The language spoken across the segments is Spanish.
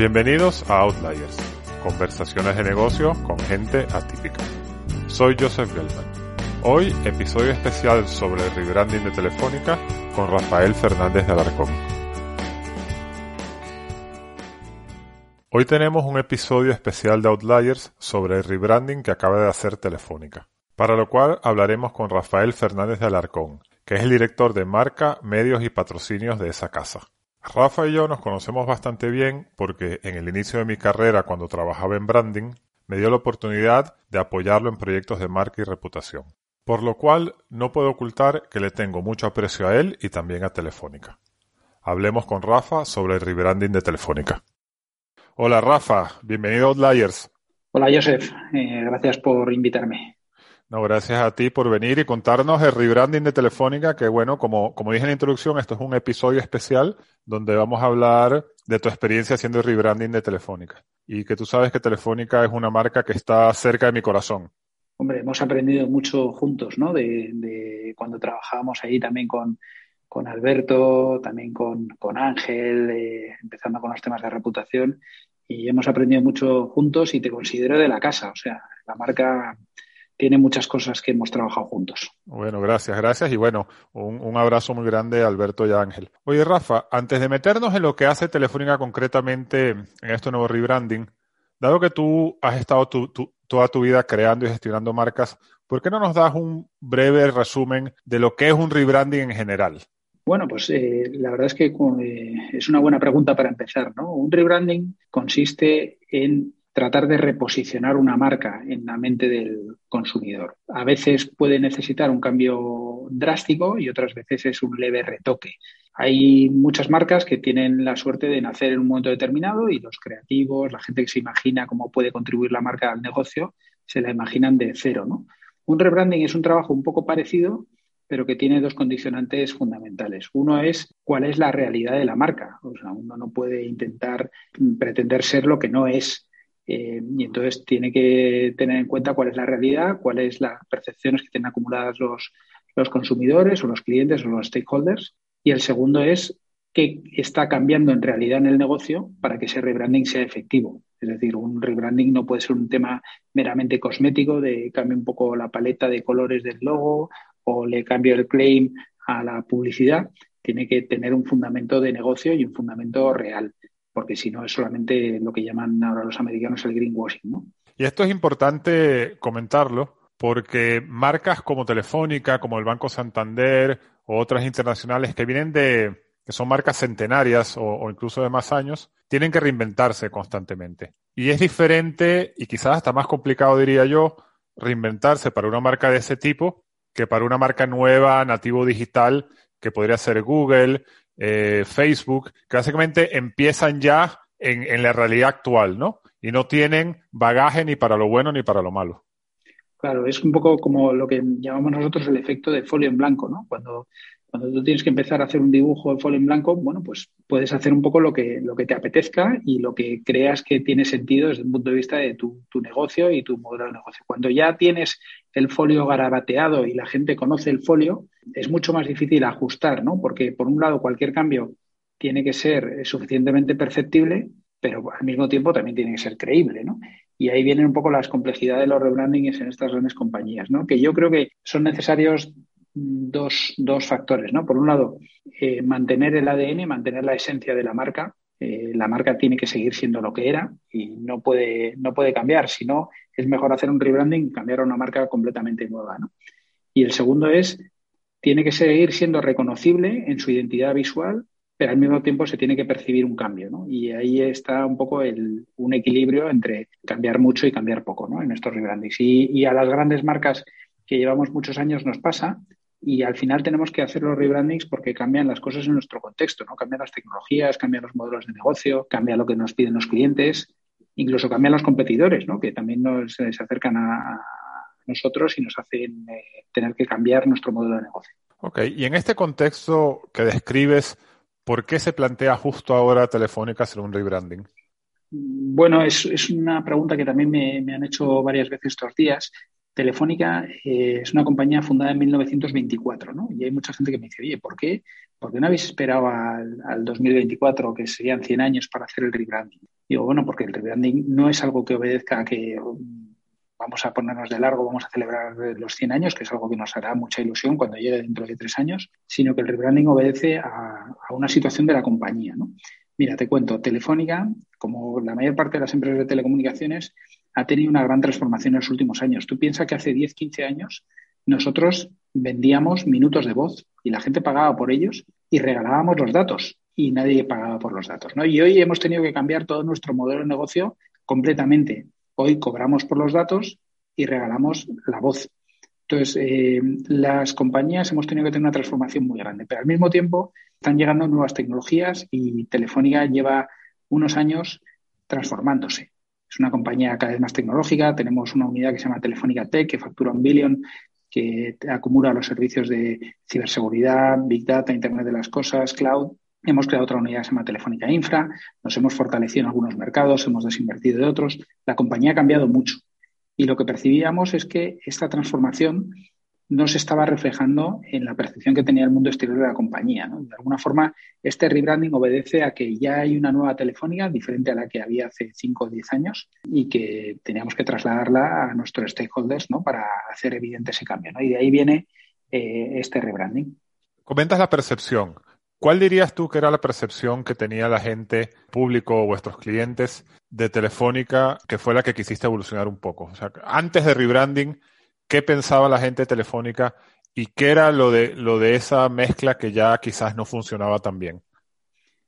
Bienvenidos a Outliers, conversaciones de negocio con gente atípica. Soy Joseph Gelman. Hoy, episodio especial sobre el rebranding de Telefónica con Rafael Fernández de Alarcón. Hoy tenemos un episodio especial de Outliers sobre el rebranding que acaba de hacer Telefónica, para lo cual hablaremos con Rafael Fernández de Alarcón, que es el director de marca, medios y patrocinios de esa casa. Rafa y yo nos conocemos bastante bien porque en el inicio de mi carrera, cuando trabajaba en branding, me dio la oportunidad de apoyarlo en proyectos de marca y reputación. Por lo cual no puedo ocultar que le tengo mucho aprecio a él y también a Telefónica. Hablemos con Rafa sobre el rebranding de Telefónica. Hola Rafa, bienvenido a Outliers. Hola Joseph, eh, gracias por invitarme. No, gracias a ti por venir y contarnos el rebranding de Telefónica, que bueno, como, como dije en la introducción, esto es un episodio especial donde vamos a hablar de tu experiencia haciendo el rebranding de Telefónica. Y que tú sabes que Telefónica es una marca que está cerca de mi corazón. Hombre, hemos aprendido mucho juntos, ¿no? De, cuando trabajábamos ahí también con, con Alberto, también con, con Ángel, eh, empezando con los temas de reputación. Y hemos aprendido mucho juntos y te considero de la casa. O sea, la marca tiene muchas cosas que hemos trabajado juntos. Bueno, gracias, gracias. Y bueno, un, abrazo muy grande a Alberto y a Ángel. Oye, Rafa, antes de meternos en lo que hace Telefónica concretamente en este nuevo rebranding, dado que tú has estado toda tu vida creando y gestionando marcas, ¿por qué no nos das un breve resumen de lo que es un rebranding en general? Bueno, pues eh, la verdad es que eh, es una buena pregunta para empezar, ¿no? Un rebranding consiste en tratar de reposicionar una marca en la mente del consumidor. A veces puede necesitar un cambio drástico y otras veces es un leve retoque. Hay muchas marcas que tienen la suerte de nacer en un momento determinado y los creativos, la gente que se imagina cómo puede contribuir la marca al negocio, se la imaginan de cero. ¿no? Un rebranding es un trabajo un poco parecido, pero que tiene dos condicionantes fundamentales. Uno es cuál es la realidad de la marca. O sea, uno no puede intentar pretender ser lo que no es eh, y entonces tiene que tener en cuenta cuál es la realidad, cuáles son las percepciones que tienen acumuladas los, los consumidores o los clientes o los stakeholders. Y el segundo es qué está cambiando en realidad en el negocio para que ese rebranding sea efectivo. Es decir, un rebranding no puede ser un tema meramente cosmético de cambio un poco la paleta de colores del logo o le cambio el claim a la publicidad. Tiene que tener un fundamento de negocio y un fundamento real porque si no es solamente lo que llaman ahora los americanos el greenwashing, ¿no? Y esto es importante comentarlo porque marcas como Telefónica, como el Banco Santander o otras internacionales que vienen de, que son marcas centenarias o, incluso de más años, tienen que reinventarse constantemente. Y es diferente y quizás hasta más complicado, diría yo, reinventarse para una marca de ese tipo que para una marca nueva, nativo digital, que podría ser Google, eh, Facebook, que básicamente empiezan ya en, en, la realidad actual, ¿no? Y no tienen bagaje ni para lo bueno ni para lo malo. Claro, es un poco como lo que llamamos nosotros el efecto de folio en blanco, ¿no? Cuando cuando tú tienes que empezar a hacer un dibujo de folio en blanco, bueno, pues puedes hacer un poco lo que, lo que te apetezca y lo que creas que tiene sentido desde el punto de vista de tu, negocio y tu modelo de negocio. Cuando ya tienes el folio garabateado y la gente conoce el folio, es mucho más difícil ajustar, ¿no? Porque por un lado cualquier cambio tiene que ser suficientemente perceptible, pero al mismo tiempo también tiene que ser creíble, ¿no? Y ahí vienen un poco las complejidades de los rebrandings en estas grandes compañías, ¿no? Que yo creo que son necesarios dos, dos factores, ¿no? Por un lado, eh, mantener el ADN, mantener la esencia de la marca. Eh, la marca tiene que seguir siendo lo que era y no puede, no puede cambiar. Si no, es mejor hacer un rebranding cambiar a una marca completamente nueva, ¿no? Y el segundo es, tiene que seguir siendo reconocible en su identidad visual, pero al mismo tiempo se tiene que percibir un cambio, ¿no? Y ahí está un poco el, un equilibrio entre cambiar mucho y cambiar poco, ¿no? En estos rebrandings. Y, y a las grandes marcas que llevamos muchos años nos pasa y al final tenemos que hacer los rebrandings porque cambian las cosas en nuestro contexto, ¿no? Cambian las tecnologías, cambian los modelos de negocio, cambia lo que nos piden los clientes, incluso cambian los competidores, ¿no? Que también nos, se acercan a, nosotros y nos hacen eh, tener que cambiar nuestro modelo de negocio. Ok, y en este contexto que describes, ¿por qué se plantea justo ahora Telefónica hacer un rebranding? Bueno, es, es, una pregunta que también me, me, han hecho varias veces estos días. Telefónica eh, es una compañía fundada en 1924, ¿no? Y hay mucha gente que me dice, oye, ¿por qué? ¿Por qué no habéis esperado al, 2024, que serían 100 años, para hacer el rebranding? Digo, bueno, porque el rebranding no es algo que obedezca a que vamos a ponernos de largo, vamos a celebrar los 100 años, que es algo que nos hará mucha ilusión cuando llegue dentro de tres años, sino que el rebranding obedece a, una situación de la compañía. ¿no? Mira, te cuento, Telefónica, como la mayor parte de las empresas de telecomunicaciones, ha tenido una gran transformación en los últimos años. Tú piensas que hace 10, 15 años nosotros vendíamos minutos de voz y la gente pagaba por ellos y regalábamos los datos y nadie pagaba por los datos. ¿no? Y hoy hemos tenido que cambiar todo nuestro modelo de negocio completamente. Hoy cobramos por los datos y regalamos la voz. Entonces, eh, las compañías hemos tenido que tener una transformación muy grande, pero al mismo tiempo están llegando nuevas tecnologías y Telefónica lleva unos años transformándose. Es una compañía cada vez más tecnológica. Tenemos una unidad que se llama Telefónica Tech, que factura un billón, que acumula los servicios de ciberseguridad, Big Data, Internet de las Cosas, Cloud. Hemos creado otra unidad que se llama Telefónica Infra, nos hemos fortalecido en algunos mercados, hemos desinvertido de otros. La compañía ha cambiado mucho y lo que percibíamos es que esta transformación no se estaba reflejando en la percepción que tenía el mundo exterior de la compañía. De alguna forma, este rebranding obedece a que ya hay una nueva telefónica diferente a la que había hace 5 o 10 años y que teníamos que trasladarla a nuestros stakeholders para hacer evidente ese cambio. Y de ahí viene eh, este rebranding. Comentas la percepción. ¿Cuál dirías tú que era la percepción que tenía la gente, público o vuestros clientes de Telefónica, que fue la que quisiste evolucionar un poco? O sea, antes de rebranding, ¿qué pensaba la gente de Telefónica y qué era lo de, lo de esa mezcla que ya quizás no funcionaba tan bien?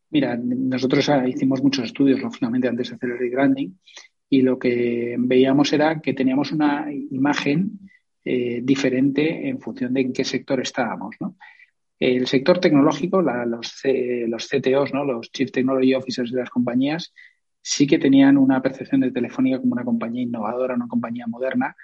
Mira, nosotros hicimos muchos estudios, lógicamente, antes de hacer el rebranding y lo que veíamos era que teníamos una imagen eh, diferente en función de en qué sector estábamos, ¿no? El sector tecnológico, los, los CTOs, ¿no? los Chief Technology Officers de las compañías, sí que tenían una percepción de Telefónica como una compañía innovadora, una compañía moderna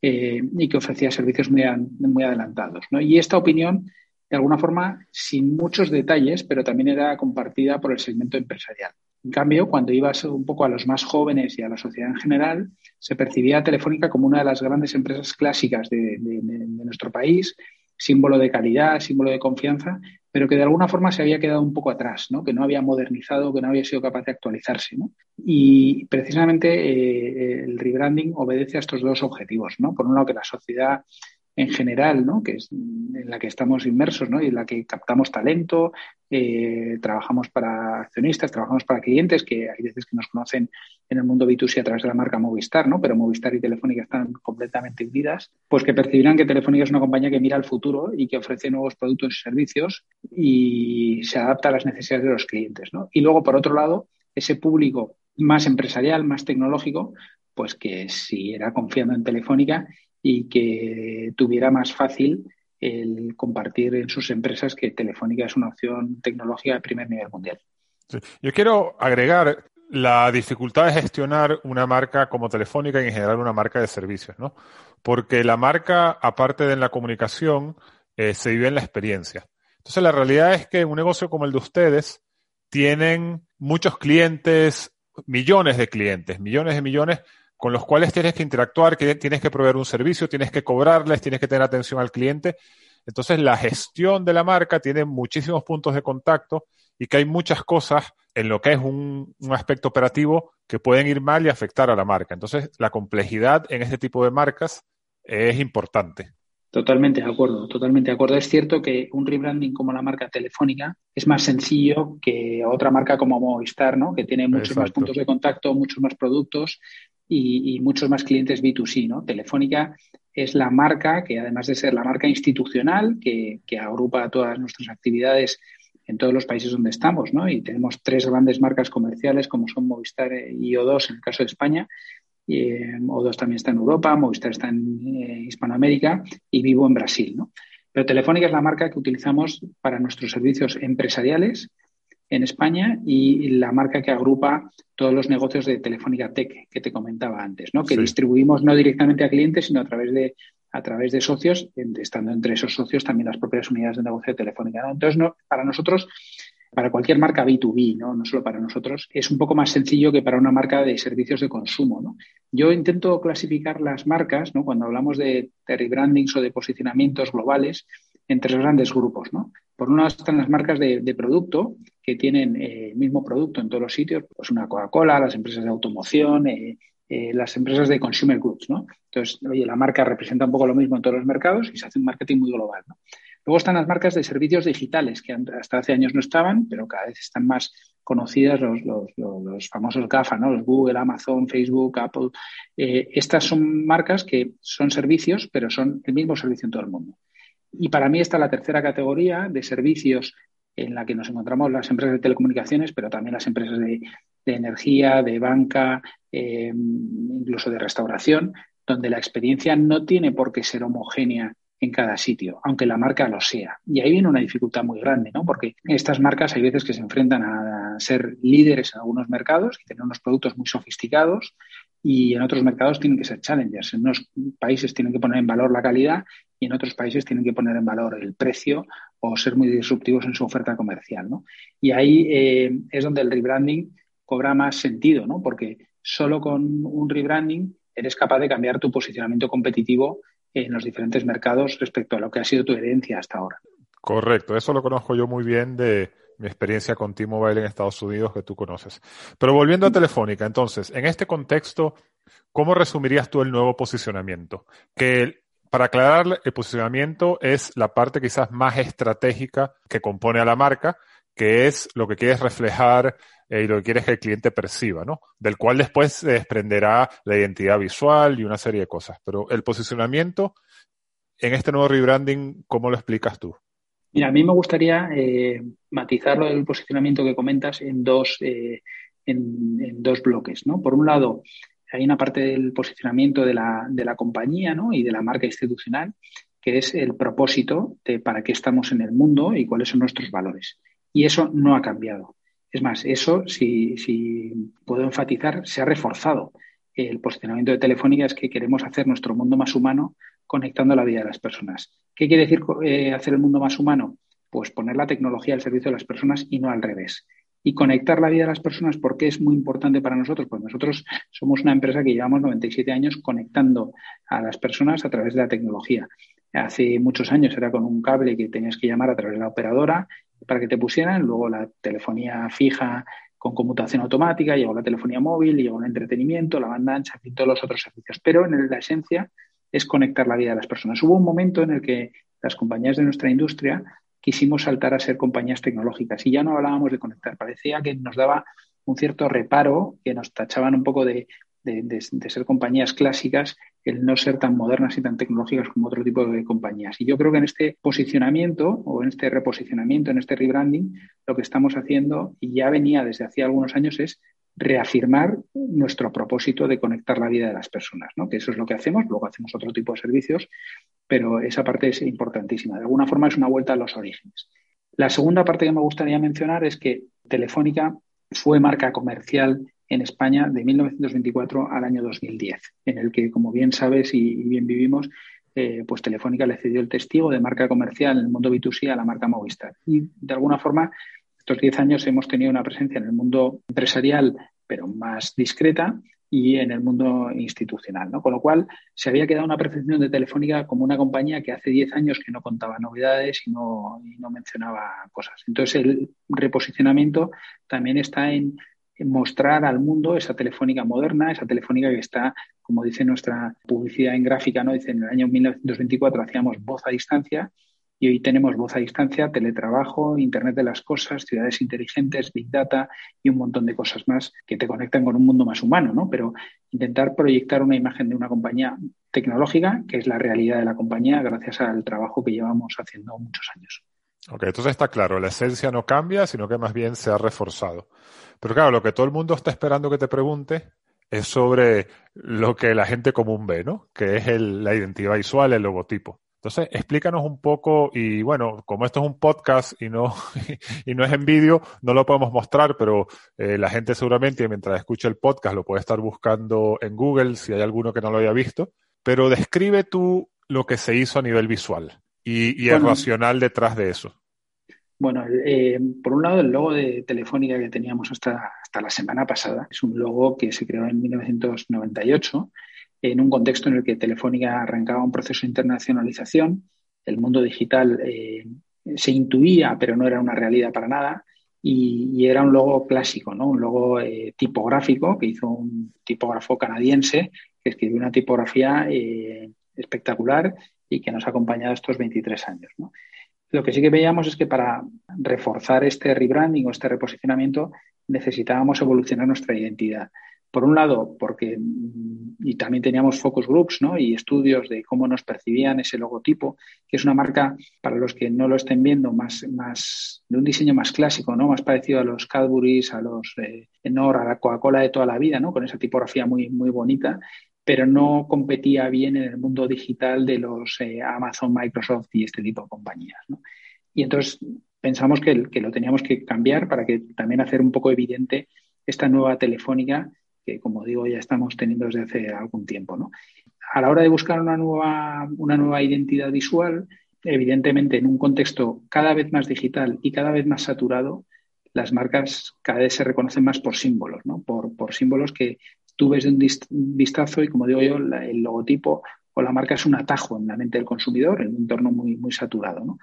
eh, y que ofrecía servicios muy, muy adelantados. Y esta opinión, de alguna forma, sin muchos detalles, pero también era compartida por el segmento empresarial. En cambio, cuando ibas un poco a los más jóvenes y a la sociedad en general, se percibía Telefónica como una de las grandes empresas clásicas de nuestro país, símbolo de calidad, símbolo de confianza, pero que de alguna forma se había quedado un poco atrás, ¿no? que no había modernizado, que no había sido capaz de actualizarse. ¿no? Y precisamente eh, el rebranding obedece a estos dos objetivos. ¿no? Por un lado, que la sociedad en general, ¿no? que es en la que estamos inmersos ¿no? y en la que captamos talento, eh, trabajamos para accionistas, trabajamos para clientes, que hay veces que nos conocen en el mundo B2C a través de la marca Movistar, ¿no? pero Movistar y Telefónica están completamente unidas, pues que percibirán que Telefónica es una compañía que mira al futuro y que ofrece nuevos productos y servicios y se adapta a las necesidades de los clientes. ¿no? Y luego, por otro lado, ese público más empresarial, más tecnológico, pues que siguiera confiando en Telefónica y que tuviera más fácil el compartir en sus empresas que Telefónica es una opción tecnológica de primer nivel mundial. Yo quiero agregar la dificultad de gestionar una marca como Telefónica y en general una marca de servicios, ¿no? Porque la marca, aparte de la comunicación, eh, se vive en la experiencia. Entonces, la realidad es que un negocio como el de ustedes tienen muchos clientes, millones de clientes, millones de millones con los cuales tienes que interactuar, que tienes que proveer un servicio, tienes que cobrarles, tienes que tener atención al cliente. Entonces, la gestión de la marca tiene muchísimos puntos de contacto y que hay muchas cosas en lo que es un, aspecto operativo que pueden ir mal y afectar a la marca. Entonces, la complejidad en este tipo de marcas es importante. Totalmente de acuerdo, totalmente de acuerdo. Es cierto que un rebranding como la marca Telefónica es más sencillo que otra marca como Movistar, ¿no? Que tiene muchos más puntos de contacto, muchos más productos y, muchos más clientes B2C, ¿no? Telefónica es la marca que, además de ser la marca institucional, que, agrupa todas nuestras actividades en todos los países donde estamos, ¿no? Y tenemos tres grandes marcas comerciales como son Movistar y O2 en el caso de España. Eh, O2 también está en Europa, Movistar está en eh, Hispanoamérica y Vivo en Brasil, ¿no? Pero Telefónica es la marca que utilizamos para nuestros servicios empresariales en España y la marca que agrupa todos los negocios de Telefónica Tech que te comentaba antes, ¿no? Que distribuimos no directamente a clientes, sino a través de a través de socios, estando entre esos socios también las propias unidades de negocio de Telefónica. Entonces, no, para nosotros, para cualquier marca B2B, ¿no? no solo para nosotros, es un poco más sencillo que para una marca de servicios de consumo. ¿no? Yo intento clasificar las marcas, ¿no? cuando hablamos de, rebrandings o de posicionamientos globales, en tres grandes grupos, ¿no? Por un lado están las marcas de, producto que tienen eh, el mismo producto en todos los sitios, pues una Coca-Cola, las empresas de automoción, eh, eh, las empresas de consumer goods, ¿no? Entonces, oye, la marca representa un poco lo mismo en todos los mercados y se hace un marketing muy global, ¿no? Luego están las marcas de servicios digitales, que hasta hace años no estaban, pero cada vez están más conocidas, los, los, famosos GAFA, ¿no? los Google, Amazon, Facebook, Apple. Estas son marcas que son servicios, pero son el mismo servicio en todo el mundo. Y para mí está la tercera categoría de servicios en la que nos encontramos las empresas de telecomunicaciones, pero también las empresas de, energía, de banca, eh, incluso de restauración, donde la experiencia no tiene por qué ser homogénea en cada sitio, aunque la marca lo sea. Y ahí viene una dificultad muy grande, ¿no? Porque estas marcas hay veces que se enfrentan a ser líderes en algunos mercados y tener unos productos muy sofisticados y en otros mercados tienen que ser challengers. En unos países tienen que poner en valor la calidad y en otros países tienen que poner en valor el precio o ser muy disruptivos en su oferta comercial, ¿no? Y ahí eh, es donde el rebranding cobra más sentido, ¿no? Porque solo con un rebranding eres capaz de cambiar tu posicionamiento competitivo en los diferentes mercados respecto a lo que ha sido tu herencia hasta ahora. Correcto, eso lo conozco yo muy bien de mi experiencia con T-Mobile en Estados Unidos que tú conoces. Pero volviendo a Telefónica, entonces, en este contexto, ¿cómo resumirías tú el nuevo posicionamiento? Que para aclarar, el posicionamiento es la parte quizás más estratégica que compone a la marca, que es lo que quieres reflejar eh, y lo que quieres que el cliente perciba, ¿no? Del cual después se desprenderá la identidad visual y una serie de cosas. Pero el posicionamiento en este nuevo rebranding, ¿cómo lo explicas tú? Mira, a mí me gustaría eh, matizarlo del posicionamiento que comentas en dos, eh, en, dos bloques, ¿no? Por un lado, hay una parte del posicionamiento de la, de la compañía ¿no? y de la marca institucional, que es el propósito de para qué estamos en el mundo y cuáles son nuestros valores. Y eso no ha cambiado. Es más, eso, si, si puedo enfatizar, se ha reforzado. El posicionamiento de Telefónica es que queremos hacer nuestro mundo más humano conectando la vida de las personas. ¿Qué quiere decir eh, hacer el mundo más humano? Pues poner la tecnología al servicio de las personas y no al revés. Y conectar la vida de las personas, ¿por qué es muy importante para nosotros? Pues nosotros somos una empresa que llevamos 97 años conectando a las personas a través de la tecnología. Hace muchos años era con un cable que tenías que llamar a través de la operadora para que te pusieran, luego la telefonía fija con conmutación automática, llegó la telefonía móvil, llegó el entretenimiento, la banda ancha y todos los otros servicios. Pero en la esencia es conectar la vida de las personas. Hubo un momento en el que las compañías de nuestra industria quisimos saltar a ser compañías tecnológicas y ya no hablábamos de conectar. Parecía que nos daba un cierto reparo, que nos tachaban un poco de, de, ser compañías clásicas, el no ser tan modernas y tan tecnológicas como otro tipo de compañías. Y yo creo que en este posicionamiento o en este reposicionamiento, en este rebranding, lo que estamos haciendo, y ya venía desde hacía algunos años, es reafirmar nuestro propósito de conectar la vida de las personas, ¿no? que eso es lo que hacemos, luego hacemos otro tipo de servicios, pero esa parte es importantísima. De alguna forma es una vuelta a los orígenes. La segunda parte que me gustaría mencionar es que Telefónica fue marca comercial en España de 1924 al año 2010, en el que, como bien sabes y bien vivimos, eh, pues Telefónica le cedió el testigo de marca comercial en el mundo B2C a la marca Movistar. Y de alguna forma estos 10 años hemos tenido una presencia en el mundo empresarial, pero más discreta, y en el mundo institucional, ¿no? Con lo cual se había quedado una percepción de Telefónica como una compañía que hace 10 años que no contaba novedades y no, y no mencionaba cosas. Entonces el reposicionamiento también está en, mostrar al mundo esa Telefónica moderna, esa Telefónica que está, como dice nuestra publicidad en gráfica, ¿no? Dice en el año 1924 hacíamos voz a distancia y hoy tenemos voz a distancia, teletrabajo, Internet de las cosas, ciudades inteligentes, Big Data y un montón de cosas más que te conectan con un mundo más humano, ¿no? Pero intentar proyectar una imagen de una compañía tecnológica, que es la realidad de la compañía, gracias al trabajo que llevamos haciendo muchos años. Ok, entonces está claro, la esencia no cambia, sino que más bien se ha reforzado. Pero claro, lo que todo el mundo está esperando que te pregunte es sobre lo que la gente común ve, ¿no? Que es la identidad visual, el logotipo. Entonces, explícanos un poco, y bueno, como esto es un podcast y no, y no es en vídeo, no lo podemos mostrar, pero eh, la gente seguramente mientras escucha el podcast lo puede estar buscando en Google si hay alguno que no lo haya visto. Pero describe tú lo que se hizo a nivel visual y, el racional detrás de eso. Bueno, eh, por un lado, el logo de Telefónica que teníamos hasta, hasta la semana pasada es un logo que se creó en 1998 en un contexto en el que Telefónica arrancaba un proceso de internacionalización el mundo digital eh, se intuía, pero no era una realidad para nada. Y, era un logo clásico, ¿no? un logo eh, tipográfico que hizo un tipógrafo canadiense que escribió una tipografía eh, espectacular y que nos ha acompañado estos 23 años. Lo que sí que veíamos es que para reforzar este rebranding o este reposicionamiento necesitábamos evolucionar nuestra identidad. Por un lado, porque y también teníamos focus groups ¿no? y estudios de cómo nos percibían ese logotipo, que es una marca, para los que no lo estén viendo, más, más de un diseño más clásico, ¿no? más parecido a los Cadburys, a los eh, Nor, a la Coca-Cola de toda la vida, ¿no? con esa tipografía muy, muy bonita, pero no competía bien en el mundo digital de los eh, Amazon, Microsoft y este tipo de compañías. ¿no? Y entonces pensamos que, que lo teníamos que cambiar para que también hacer un poco evidente esta nueva telefónica que, como digo, ya estamos teniendo desde hace algún tiempo. ¿no? A la hora de buscar una nueva, una nueva identidad visual, evidentemente en un contexto cada vez más digital y cada vez más saturado, las marcas cada vez se reconocen más por símbolos, ¿no? por, por símbolos que tú ves de un vistazo y, como digo yo, el logotipo o la marca es un atajo en la mente del consumidor en un entorno muy, muy saturado. ¿no?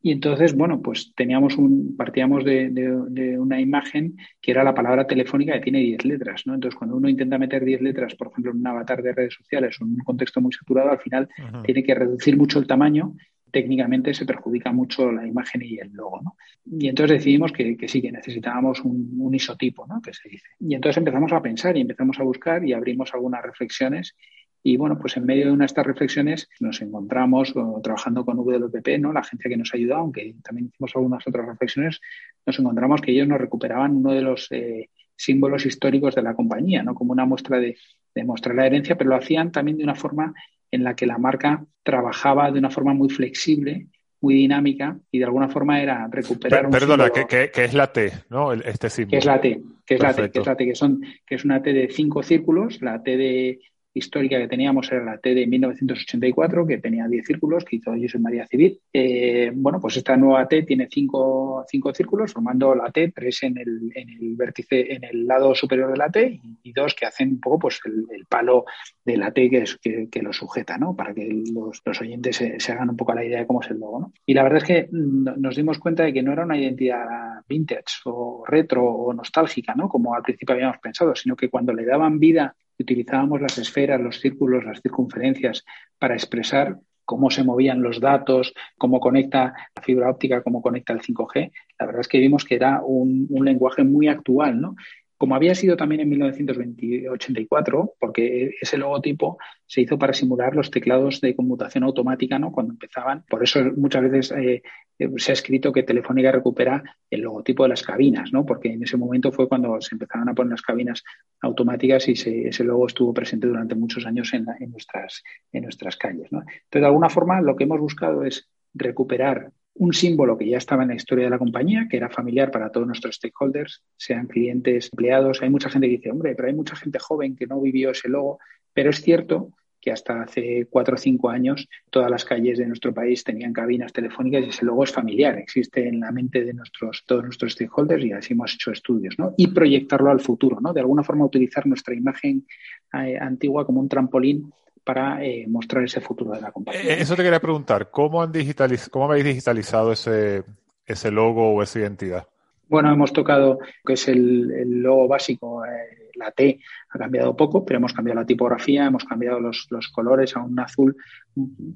Y entonces, bueno, pues teníamos un, partíamos de, una imagen que era la palabra telefónica que tiene 10 letras, ¿no? Entonces, cuando uno intenta meter 10 letras, por ejemplo, en un avatar de redes sociales o en un contexto muy saturado, al final tiene que reducir mucho el tamaño. Técnicamente se perjudica mucho la imagen y el logo, ¿no? Y entonces decidimos que, sí, que necesitábamos un, un, isotipo, ¿no? Que se dice. Y entonces empezamos a pensar y empezamos a buscar y abrimos algunas reflexiones y bueno, pues en medio de una de estas reflexiones nos encontramos trabajando con WPP, ¿no? la agencia que nos ayudado, aunque también hicimos algunas otras reflexiones, nos encontramos que ellos nos recuperaban uno de los eh, símbolos históricos de la compañía, ¿no? como una muestra de, de mostrar la herencia, pero lo hacían también de una forma en la que la marca trabajaba de una forma muy flexible muy dinámica y de alguna forma era recuperar un Perdona, que, es la T, ¿no? Este símbolo. Que es la T, que es la T, que es la T, que son, que es una T de cinco círculos, la T de histórica que teníamos era la T de 1984, que tenía 10 círculos, que hizo José María Civil. Eh, bueno, pues esta nueva T tiene 5 cinco, círculos, formando la T, tres en el, en el vértice, en el lado superior de la T, y, dos que hacen un poco pues el, palo de la T que, es, que, lo sujeta, ¿no? Para que los, los oyentes se, hagan un poco la idea de cómo es el logo, ¿no? Y la verdad es que nos dimos cuenta de que no era una identidad vintage o retro o nostálgica, ¿no? Como al principio habíamos pensado, sino que cuando le daban vida utilizábamos las esferas, los círculos, las circunferencias para expresar cómo se movían los datos, cómo conecta la fibra óptica, cómo conecta el 5G. La verdad es que vimos que era un, un lenguaje muy actual, ¿no? Como había sido también en 1984, porque ese logotipo se hizo para simular los teclados de conmutación automática, ¿no? Cuando empezaban. Por eso muchas veces eh, eh, se ha escrito que Telefónica recupera el logotipo de las cabinas, ¿no? Porque en ese momento fue cuando se empezaron a poner las cabinas automáticas y ese logo estuvo presente durante muchos años en, nuestras, en nuestras calles, ¿no? Entonces, de alguna forma, lo que hemos buscado es recuperar un símbolo que ya estaba en la historia de la compañía, que era familiar para todos nuestros stakeholders, sean clientes, empleados. Hay mucha gente que dice, hombre, pero hay mucha gente joven que no vivió ese logo, pero es cierto que hasta hace cuatro o cinco años todas las calles de nuestro país tenían cabinas telefónicas y ese logo es familiar, existe en la mente de nuestros, todos nuestros stakeholders y así hemos hecho estudios, ¿no? Y proyectarlo al futuro, ¿no? De alguna forma utilizar nuestra imagen eh, antigua como un trampolín para eh, mostrar ese futuro de la compañía. Eh, eso te quería preguntar, ¿cómo, han digitaliz cómo habéis digitalizado ese, ese logo o esa identidad? Bueno, hemos tocado que es el, logo básico, eh, la T ha cambiado poco, pero hemos cambiado la tipografía, hemos cambiado los, los colores a un azul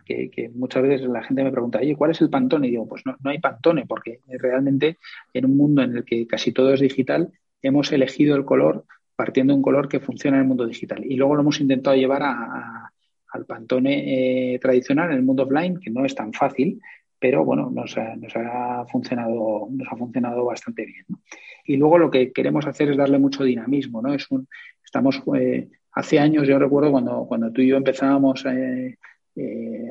que, que, muchas veces la gente me pregunta, oye, ¿cuál es el Pantone? Y digo, pues no, no hay Pantone, porque realmente en un mundo en el que casi todo es digital, hemos elegido el color partiendo de un color que funciona en el mundo digital. Y luego lo hemos intentado llevar a, al Pantone eh, tradicional en el mundo offline, que no es tan fácil, pero bueno, nos ha, nos ha funcionado, nos ha funcionado bastante bien. Y luego lo que queremos hacer es darle mucho dinamismo, ¿no? Es un, estamos eh, hace años, yo recuerdo cuando, cuando tú y yo empezábamos, eh,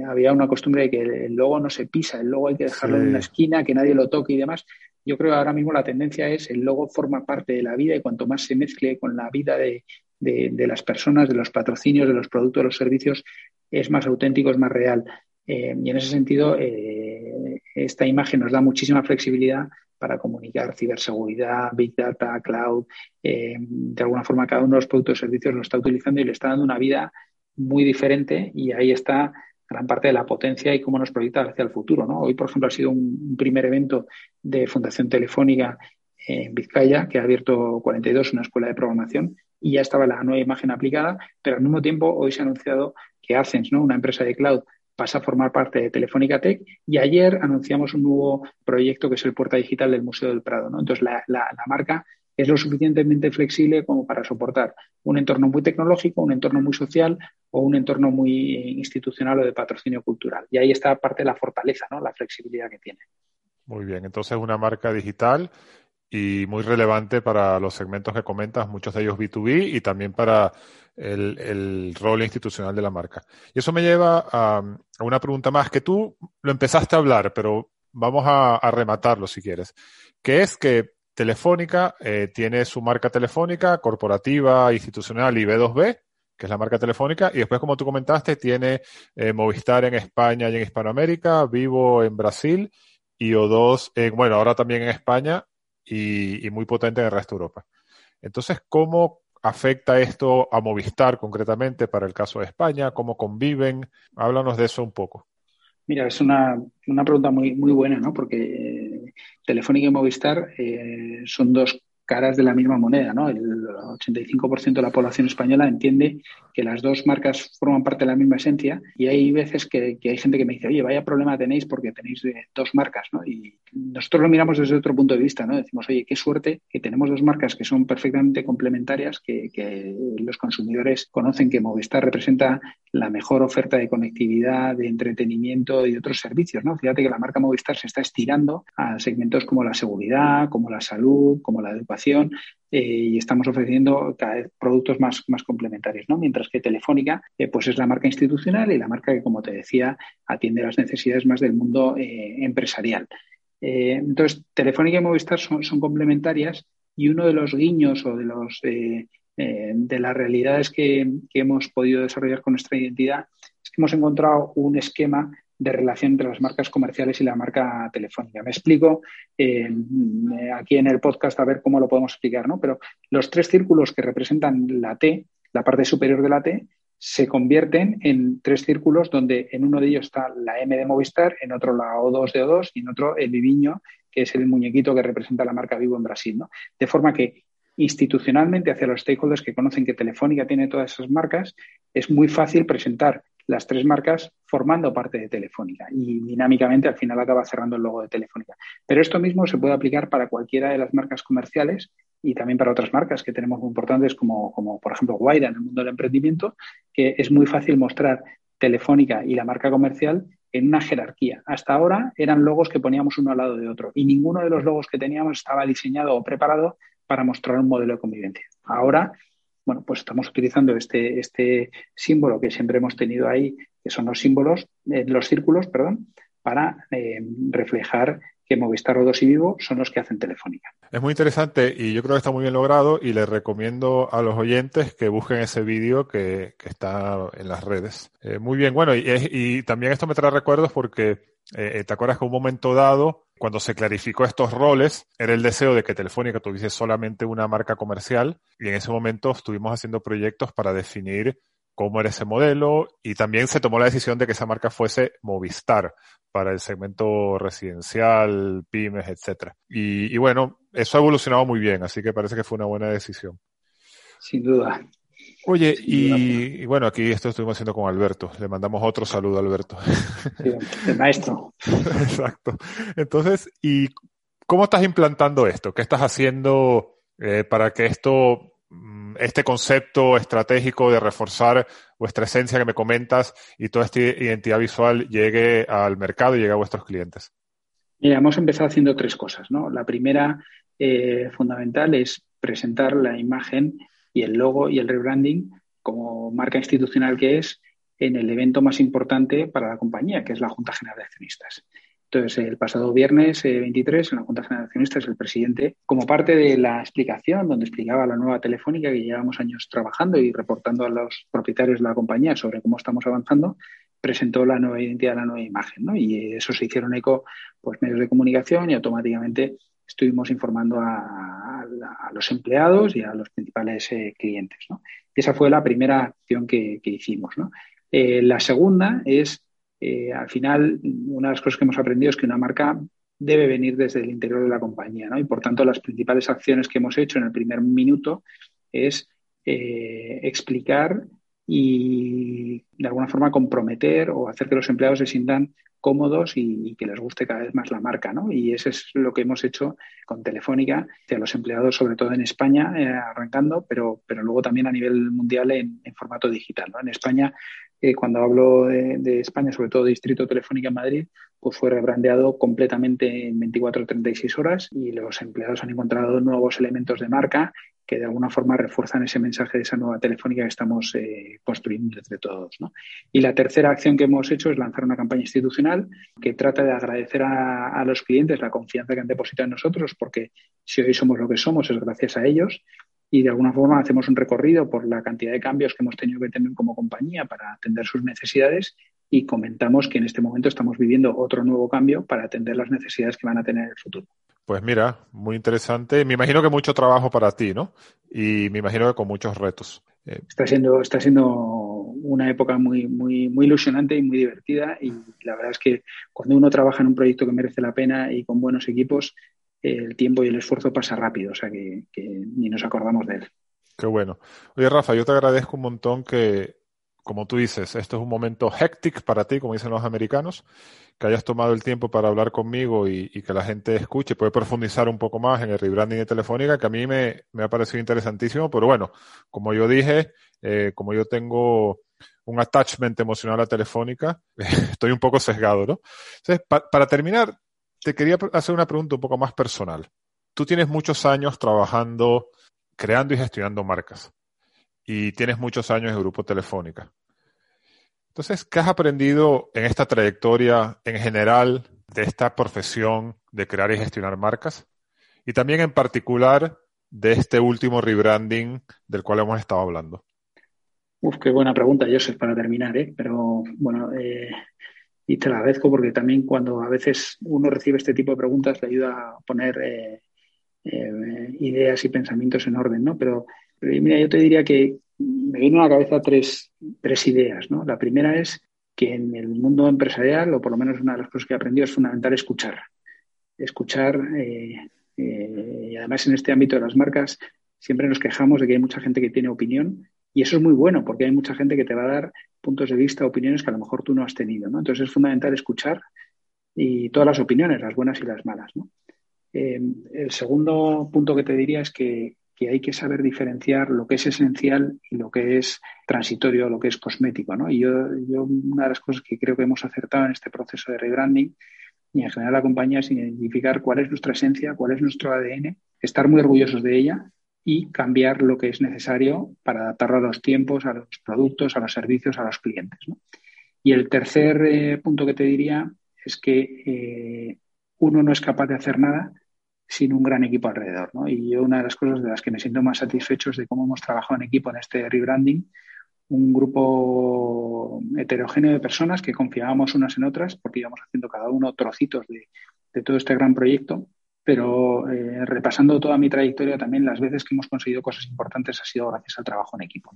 había una costumbre de que el logo no se pisa, el logo hay que dejarlo en una esquina, que nadie lo toque y demás. Yo creo que ahora mismo la tendencia es el logo forma parte de la vida y cuanto más se mezcle con la vida de, de, las personas, de los patrocinios, de los productos, de los servicios, es más auténtico, es más real. Eh, y en ese sentido, eh, esta imagen nos da muchísima flexibilidad para comunicar ciberseguridad, big data, cloud. Eh, de alguna forma, cada uno de los productos y servicios lo está utilizando y le está dando una vida muy diferente y ahí está gran parte de la potencia y cómo nos proyecta hacia el futuro. ¿no? Hoy, por ejemplo, ha sido un, primer evento de Fundación Telefónica en Vizcaya, que ha abierto 42, una escuela de programación, y ya estaba la nueva imagen aplicada, pero al mismo tiempo hoy se ha anunciado que Ascens, ¿no? una empresa de cloud, pasa a formar parte de Telefónica Tech y ayer anunciamos un nuevo proyecto que es el Puerta Digital del Museo del Prado. ¿no? Entonces, la, la marca es lo suficientemente flexible como para soportar un entorno muy tecnológico, un entorno muy social o un entorno muy institucional o de patrocinio cultural. Y ahí está parte de la fortaleza, ¿no? la flexibilidad que tiene. Muy bien, entonces una marca digital y muy relevante para los segmentos que comentas, muchos de ellos B2B y también para el, rol institucional de la marca. Y eso me lleva a, una pregunta más que tú lo empezaste a hablar, pero vamos a, rematarlo si quieres, que es que Telefónica eh, tiene su marca telefónica corporativa, institucional y B2B, que es la marca telefónica, y después, como tú comentaste, tiene eh, Movistar en España y en Hispanoamérica, Vivo en Brasil y O2, en, bueno, ahora también en España y, muy potente en el resto de Europa. Entonces, ¿cómo afecta esto a Movistar concretamente para el caso de España? ¿Cómo conviven? Háblanos de eso un poco. Mira, es una, una pregunta muy, muy buena, ¿no? Porque Telefónica y Movistar eh, son dos caras de la misma moneda, ¿no? El 85% de la población española entiende que las dos marcas forman parte de la misma esencia y hay veces que, hay gente que me dice, oye, vaya problema tenéis porque tenéis eh, dos marcas, ¿no? Y nosotros lo miramos desde otro punto de vista, ¿no? Decimos, oye, qué suerte que tenemos dos marcas que son perfectamente complementarias, que, que los consumidores conocen que Movistar representa la mejor oferta de conectividad, de entretenimiento y otros servicios, ¿no? Fíjate que la marca Movistar se está estirando a segmentos como la seguridad, como la salud, como la educación eh, y estamos ofreciendo cada vez productos más, más complementarios, ¿no? Mientras que Telefónica, eh, pues es la marca institucional y la marca que, como te decía, atiende las necesidades más del mundo eh, empresarial. entonces, Telefónica y Movistar son, complementarias y uno de los guiños o de los de las realidades que hemos podido desarrollar con nuestra identidad es que hemos encontrado un esquema de relación entre las marcas comerciales y la marca telefónica. Me explico eh, aquí en el podcast a ver cómo lo podemos explicar, ¿no? Pero los tres círculos que representan la T, la parte superior de la T, se convierten en tres círculos donde en uno de ellos está la M de Movistar, en otro la O2 de O2 y en otro el Viviño, que es el muñequito que representa la marca Vivo en Brasil. ¿no? De forma que institucionalmente hacia los stakeholders que conocen que Telefónica tiene todas esas marcas, es muy fácil presentar las tres marcas formando parte de Telefónica y dinámicamente al final acaba cerrando el logo de Telefónica. Pero esto mismo se puede aplicar para cualquiera de las marcas comerciales y también para otras marcas que tenemos muy importantes como, como por ejemplo Guaira en el mundo del emprendimiento, que es muy fácil mostrar Telefónica y la marca comercial en una jerarquía. Hasta ahora eran logos que poníamos uno al lado de otro y ninguno de los logos que teníamos estaba diseñado o preparado para mostrar un modelo de convivencia. Ahora bueno, pues estamos utilizando este, este símbolo que siempre hemos tenido ahí, que son los símbolos, eh, los círculos, perdón, para eh, reflejar que Movistar O2 y Vivo son los que hacen Telefónica. Es muy interesante y yo creo que está muy bien logrado y les recomiendo a los oyentes que busquen ese vídeo que, está en las redes. Eh, muy bien, bueno, y, también esto me trae recuerdos porque te acuerdas que un momento dado cuando se clarificó estos roles, era el deseo de que Telefónica tuviese solamente una marca comercial y en ese momento estuvimos haciendo proyectos para definir cómo era ese modelo y también se tomó la decisión de que esa marca fuese Movistar para el segmento residencial, pymes, etcétera. Y, y bueno, eso ha evolucionado muy bien, así que parece que fue una buena decisión. Sin duda. Oye, y, bueno, aquí esto estuvimos haciendo con Alberto. Le mandamos otro saludo a Alberto. Sí, el maestro. Exacto. Entonces, ¿y cómo estás implantando esto? ¿Qué estás haciendo eh, para que esto, mm, este concepto estratégico de reforzar vuestra esencia que me comentas y toda esta identidad visual llegue al mercado y llegue a vuestros clientes? Mira, hemos empezado haciendo tres cosas, ¿no? La primera eh, fundamental es presentar la imagen y el logo y el rebranding como marca institucional que es en el evento más importante para la compañía, que es la Junta General de Accionistas. Entonces, el pasado viernes 23, eh, en la Junta General de Accionistas, el presidente, como parte de la explicación, donde explicaba la nueva telefónica que llevamos años trabajando y reportando a los propietarios de la compañía sobre cómo estamos avanzando, presentó la nueva identidad, la nueva imagen. Y eso se hicieron eco, pues, medios de comunicación y automáticamente estuvimos informando a, los empleados y a los principales eh, clientes. ¿no? esa fue la primera acción que, hicimos. ¿no? Eh, la segunda es eh, al final, una de las cosas que hemos aprendido es que una marca debe venir desde el interior de la compañía, ¿no? Y por tanto, las principales acciones que hemos hecho en el primer minuto es explicar y de alguna forma comprometer o hacer que los empleados se sientan cómodos y, que les guste cada vez más la marca, ¿no? Y eso es lo que hemos hecho con Telefónica, hacia los empleados, sobre todo en España, eh, arrancando, pero, pero luego también a nivel mundial en, formato digital, ¿no? En España, eh, cuando hablo de, de, España, sobre todo Distrito Telefónica en Madrid, pues fue rebrandeado completamente en 24 o 36 horas y los empleados han encontrado nuevos elementos de marca que de alguna forma refuerzan ese mensaje de esa nueva telefónica que estamos eh, construyendo entre todos. ¿no? Y la tercera acción que hemos hecho es lanzar una campaña institucional que trata de agradecer a, los clientes la confianza que han depositado en nosotros, porque si hoy somos lo que somos es gracias a ellos. Y de alguna forma hacemos un recorrido por la cantidad de cambios que hemos tenido que tener como compañía para atender sus necesidades y comentamos que en este momento estamos viviendo otro nuevo cambio para atender las necesidades que van a tener en el futuro. Pues mira, muy interesante. Me imagino que mucho trabajo para ti, ¿no? Y me imagino que con muchos retos. Eh, está siendo, está siendo una época muy, muy, muy ilusionante y muy divertida. Y la verdad es que cuando uno trabaja en un proyecto que merece la pena y con buenos equipos, el tiempo y el esfuerzo pasa rápido, o sea que, que ni nos acordamos de él. Qué bueno. Oye, Rafa, yo te agradezco un montón que como tú dices, esto es un momento hectic para ti, como dicen los americanos, que hayas tomado el tiempo para hablar conmigo y, que la gente escuche, puede profundizar un poco más en el rebranding de Telefónica, que a mí me, ha parecido interesantísimo, pero bueno, como yo dije, eh, como yo tengo un attachment emocional a Telefónica, estoy un poco sesgado, ¿no? Entonces, para terminar, te quería hacer una pregunta un poco más personal. Tú tienes muchos años trabajando, creando y gestionando marcas y tienes muchos años en Grupo Telefónica. Entonces, ¿qué has aprendido en esta trayectoria en general de esta profesión de crear y gestionar marcas? Y también en particular de este último rebranding del cual hemos estado hablando. Uf, qué buena pregunta, Joseph, para terminar, ¿eh? Pero bueno, eh, y te la agradezco porque también cuando a veces uno recibe este tipo de preguntas le ayuda a poner eh, eh, ideas y pensamientos en orden, ¿no? Pero mira, yo te diría que me vienen a la cabeza tres, tres ideas. ¿no? La primera es que en el mundo empresarial, o por lo menos una de las cosas que he aprendido, es fundamental escuchar. Escuchar, eh, eh, y además en este ámbito de las marcas, siempre nos quejamos de que hay mucha gente que tiene opinión, y eso es muy bueno, porque hay mucha gente que te va a dar puntos de vista, opiniones que a lo mejor tú no has tenido. ¿no? Entonces es fundamental escuchar y todas las opiniones, las buenas y las malas. Eh, el segundo punto que te diría es que que hay que saber diferenciar lo que es esencial y lo que es transitorio, lo que es cosmético. ¿no? Y yo, yo, una de las cosas que creo que hemos acertado en este proceso de rebranding y en general la compañía es identificar cuál es nuestra esencia, cuál es nuestro ADN, estar muy orgullosos de ella y cambiar lo que es necesario para adaptarlo a los tiempos, a los productos, a los servicios, a los clientes. ¿no? Y el tercer eh, punto que te diría es que eh, uno no es capaz de hacer nada sin un gran equipo alrededor. ¿no? Y yo una de las cosas de las que me siento más satisfecho es de cómo hemos trabajado en equipo en este rebranding, un grupo heterogéneo de personas que confiábamos unas en otras porque íbamos haciendo cada uno trocitos de, todo este gran proyecto, pero eh, repasando toda mi trayectoria también las veces que hemos conseguido cosas importantes ha sido gracias al trabajo en equipo.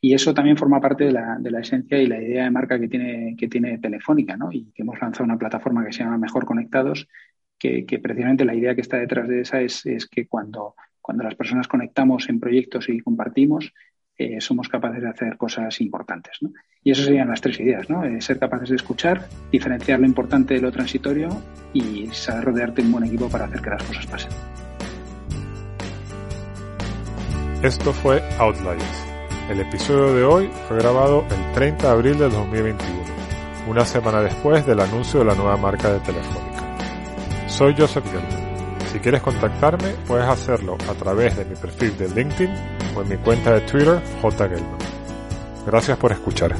Y eso también forma parte de la, de la, esencia y la idea de marca que tiene, que tiene Telefónica, ¿no? Y que hemos lanzado una plataforma que se llama Mejor Conectados que, precisamente la idea que está detrás de esa es, que cuando, cuando las personas conectamos en proyectos y compartimos, eh, somos capaces de hacer cosas importantes. ¿no? Y esas serían las tres ideas, ¿no? Eh, ser capaces de escuchar, diferenciar lo importante de lo transitorio y saber rodearte de un buen equipo para hacer que las cosas pasen. Esto fue Outliers. El episodio de hoy fue grabado el 30 de abril de 2021, una semana después del anuncio de la nueva marca de teléfono. Soy Joseph Gelman. Si quieres contactarme, puedes hacerlo a través de mi perfil de LinkedIn o en mi cuenta de Twitter, J. Gelman. Gracias por escuchar.